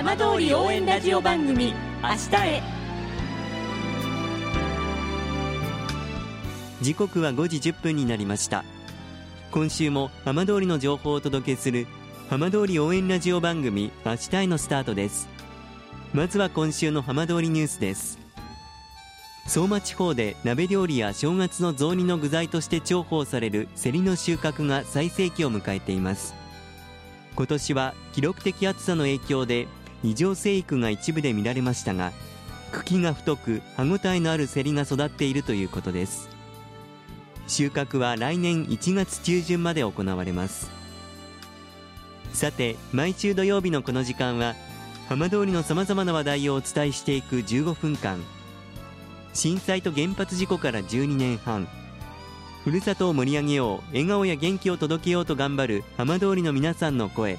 浜通り応援ラジオ番組明日へ。時刻は5時1分になりました。今週も浜通りの情報をお届けする浜通り応援ラジオ番組明日へのスタートです。まずは今週の浜通りニュースです。相馬地方で鍋料理や正月の雑煮の具材として重宝されるセリの収穫が最盛期を迎えています。今年は記録的暑さの影響で異常生育が一部で見られましたが茎が太く歯ごたえのあるセリが育っているということです。収穫は来年1月中旬まで行われます。さて毎週土曜日のこの時間は浜通りのさまざまな話題をお伝えしていく15分間。震災と原発事故から12年半。ふるさとを盛り上げよう笑顔や元気を届けようと頑張る浜通りの皆さんの声。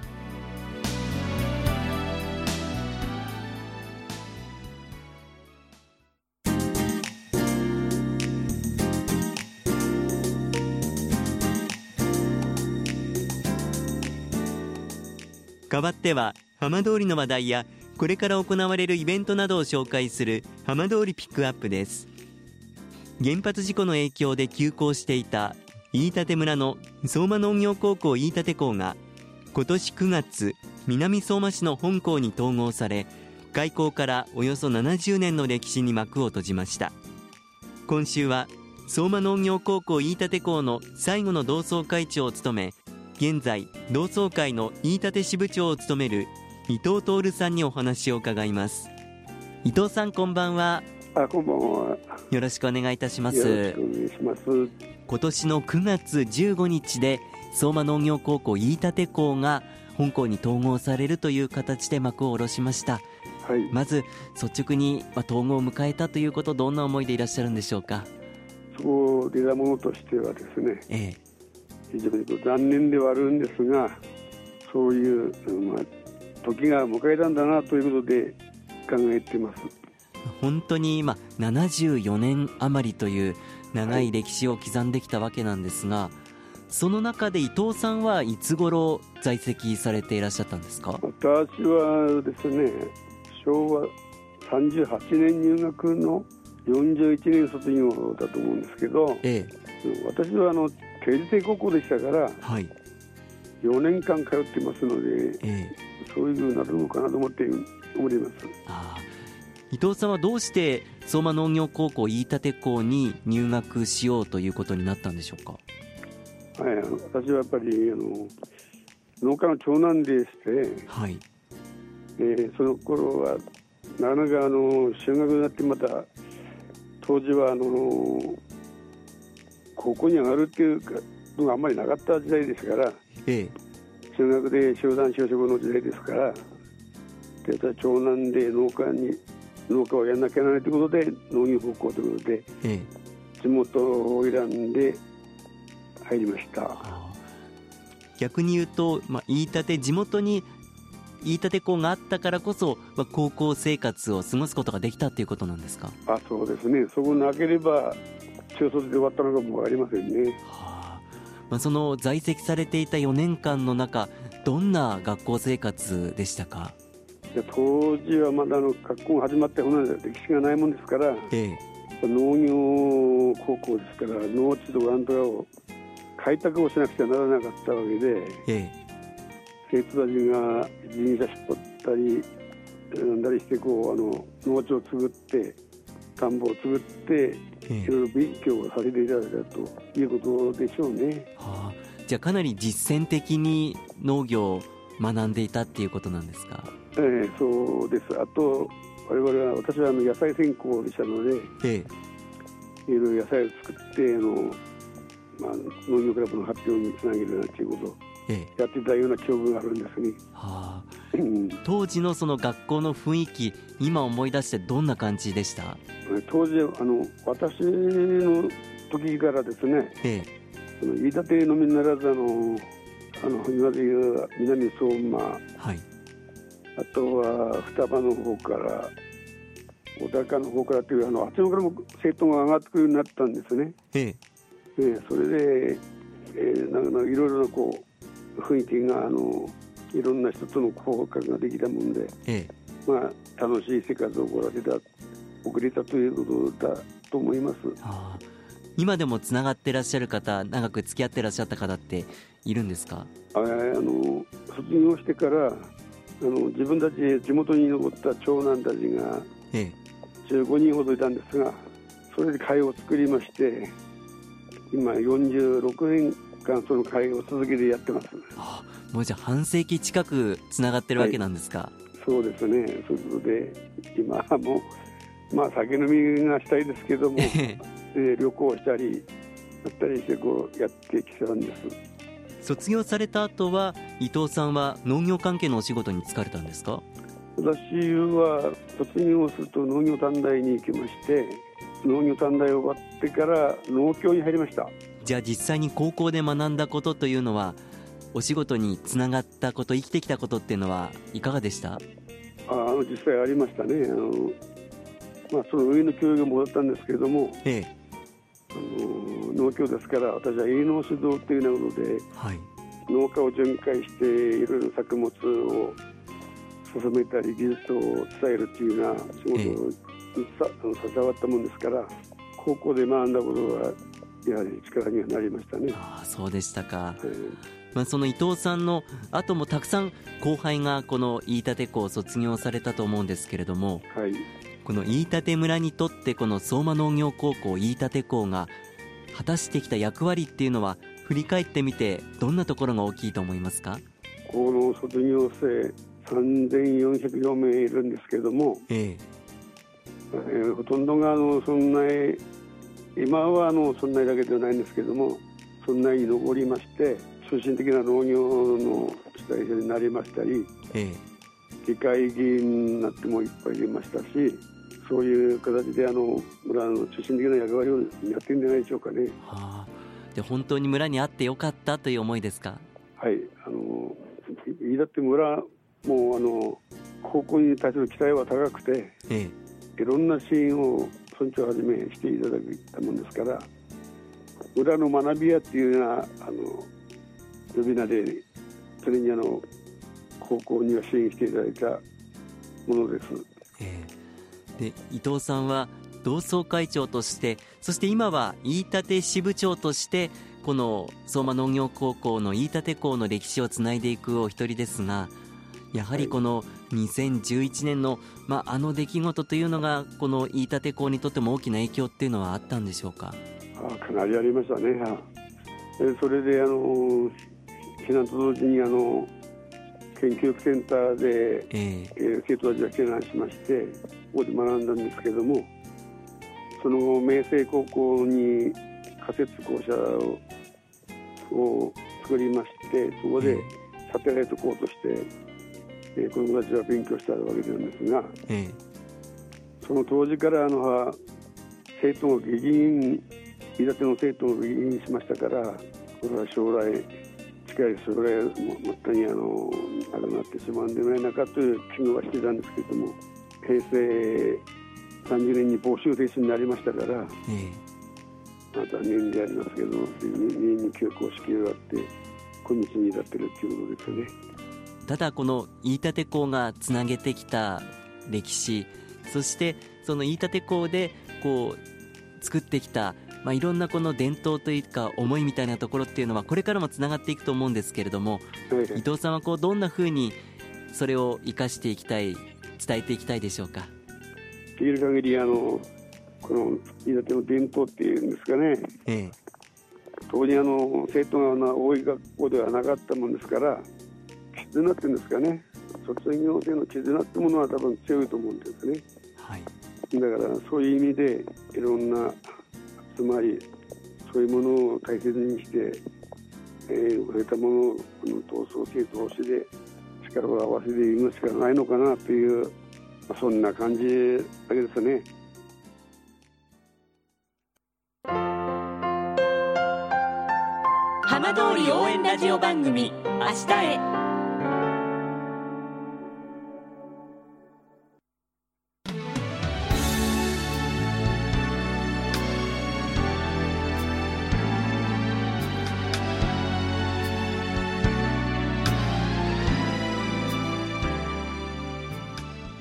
代わっては浜通りの話題やこれから行われるイベントなどを紹介する浜通りピックアップです。原発事故の影響で休校していた飯舘村の相馬農業高校飯舘校が今年9月南相馬市の本校に統合され開校からおよそ70年の歴史に幕を閉じました。今週は相馬農業高校飯舘校の最後の同窓会長を務め現在同窓会の飯舘支部長を務める伊藤徹さんにお話を伺います。伊藤さんこんばんは。あこんばんは。よろしくお願いいたします。よろしくお願いします。今年の9月15日で相馬農業高校飯舘校が本校に統合されるという形で幕を下ろしました。はい。まず率直に、まあ、統合を迎えたということどんな思いでいらっしゃるんでしょうか？そう出たものとしてはですね。ええ非常に残念ではあるんですがそういう、まあ、時が迎えたんだなということで考えてます。本当に今74年余りという長い歴史を刻んできたわけなんですが、その中で伊藤さんはいつ頃在籍されていらっしゃったんですか？私はですね昭和38年入学の41年卒業だと思うんですけどえ。私はあの定時制高校でしたからえはい。4年間通ってますのでええ。そういうふうになるのかなと思っております。ああ。伊藤さんはどうして相馬農業高校飯舘校に入学しようということになったんでしょうか？はい、私はやっぱりあの農家の長男でして、はい。えーその頃はなかなかあの修学になってまた当時はあの高校に上がるっていうかのがあんまりなかった時代ですからえ中学で集団就職の時代ですからで長男で農家に農家をやらなきゃならないということで農業高校ということでええ。え地元を選んで入りました。逆に言うと、まあ、飯舘地元に飯舘校があったからこそ、まあ、高校生活を過ごすことができたっていうことなんですか、はあそうですね、そこなければ中卒で終わったのかもありませんね。あ。まあ、その在籍されていた4年間の中どんな学校生活でしたか？で当時はまだあの学校が始まってこない歴史がないもんですからええ。農業高校ですから農地とかなんとかを開拓をしなくちゃならなかったわけでえ生徒たちが人車引っ張ったりなんだりしてこうあの農地を作って田んぼを作ってえええいろいろ勉強をさせていただいたということでしょうね。はあ、じゃあかなり実践的に農業を学んでいたっていうことなんですか？ええそうです。あと我々は私はあの野菜専攻でしたのでええ。いろいろ野菜を作ってあの、まあ、農業クラブの発表につなげるなんていうことやってたような記憶があるんですね。はあ、うん。当時のその学校の雰囲気今思い出してどんな感じでした？当時あの私の時からですねえその飯舘のみならずあのあの今でいう南相馬、はい、あとは双葉の方から小高の方からというあのあっちのからも生徒が上がってくるようになったんですね。ええ。えーそれで、えーなんかいろいろなこう雰囲気があのいろんな人との交換ができたもんで、ええ。まあ、楽しい生活を送らせた送れたということだと思います。ああ。今でもつながってらっしゃる方長く付き合ってらっしゃった方っているんですか？ああの卒業してからあの自分たち地元に残った長男たちがええ。15人ほどいたんですがそれで会を作りまして今46年間その会を続けてやってます。ああもうじゃあ半世紀近くつながってるわけなんですか、そうですね。そういうことで今はもうまあ酒飲みがしたいですけども、ええで旅行したりやったりしてこうやってきてたんです。卒業された後は伊藤さんは農業関係のお仕事に就かれたんですか？私は卒業すると農業短大に行きまして農業短大終わってから農協に入りましたじゃあ実際に高校で学んだことというのはお仕事につながったこと生きてきたことっていうのはいかがでした？ああの実際ありましたね。あの、まあ、その上の教育も戻ったんですけれどもええ。あの農協ですから私は営農指導というようなことではい。農家を巡回していろいろ作物を進めたり技術を伝えるというような仕事をさあの携わったもんですから高校で学んだことはやはり力にはなりましたね。ああそうでしたか、えーまあ、その伊藤さんの後もたくさん後輩がこの飯舘校を卒業されたと思うんですけれどもはい。この飯舘村にとってこの相馬農業高校飯舘校が果たしてきた役割っていうのは振り返ってみてどんなところが大きいと思いますか？この卒業生3404名いるんですけれども、ええ。ーほとんどがあのそんな今はあのそんなだけではないんですけれどもそんなに残りまして中心的な農業の主体者になりましたりええ。議会議員になってもいっぱいいましたしそういう形であの村の中心的な役割をやってるんじゃないでしょうかね。はあ。で本当に村にあってよかったという思いですか？はい、あの飯舘村もうあの高校に対する期待は高くてええ。いろんな支援を村長はじめしていただいたもんですから村の学び屋っていうようなあの呼び名で常にあの高校には支援していただいたものです。ええで伊藤さんは同窓会長としてそして今は飯舘支部長としてこの相馬農業高校の飯舘校の歴史をつないでいくお一人ですがやはりこの2011年の、まあ、あの出来事というのがこの飯舘校にとっても大きな影響っていうのはあったんでしょうか？あかなりありましたね。それであの避難と同時にあの研究センターで、ええ。えー生徒たちが避難しましてここで学んだんですけどもその後明星高校に仮設校舎をを作りましてそこでサテライト校として、えー子どもたちは勉強したわけなんですがえその当時からあのは生徒を激減飯舘の生徒を激減しましたからこれは将来近い将来ももったにあのなくなってしまうんではないかという危惧はしてたんですけども平成30年に募集停止になりましたからええまあ残念でありますけど2年に休校式があって今日に至ってるということですよね。ただこの飯舘校がつなげてきた歴史そしてその飯舘校でこう作ってきた、まあ、いろんなこの伝統というか思いみたいなところっていうのはこれからもつながっていくと思うんですけれどもはい伊藤さんはこうどんなふうにそれを生かしていきたい伝えていきたいでしょうか？できる限りあのこの飯舘の伝統っていうんですかね。ええ。当時あの生徒が多い学校ではなかったもんですから絆っていうんですかね。卒業生の絆ってものは多分強いと思うんですね。はい。だからそういう意味でいろんな集まりそういうものを大切にして、えー、触れたものをこの闘争生同士で力を合わせていくしかないのかなという、まあそんな感じだけですね。浜通り応援ラジオ番組「明日へ」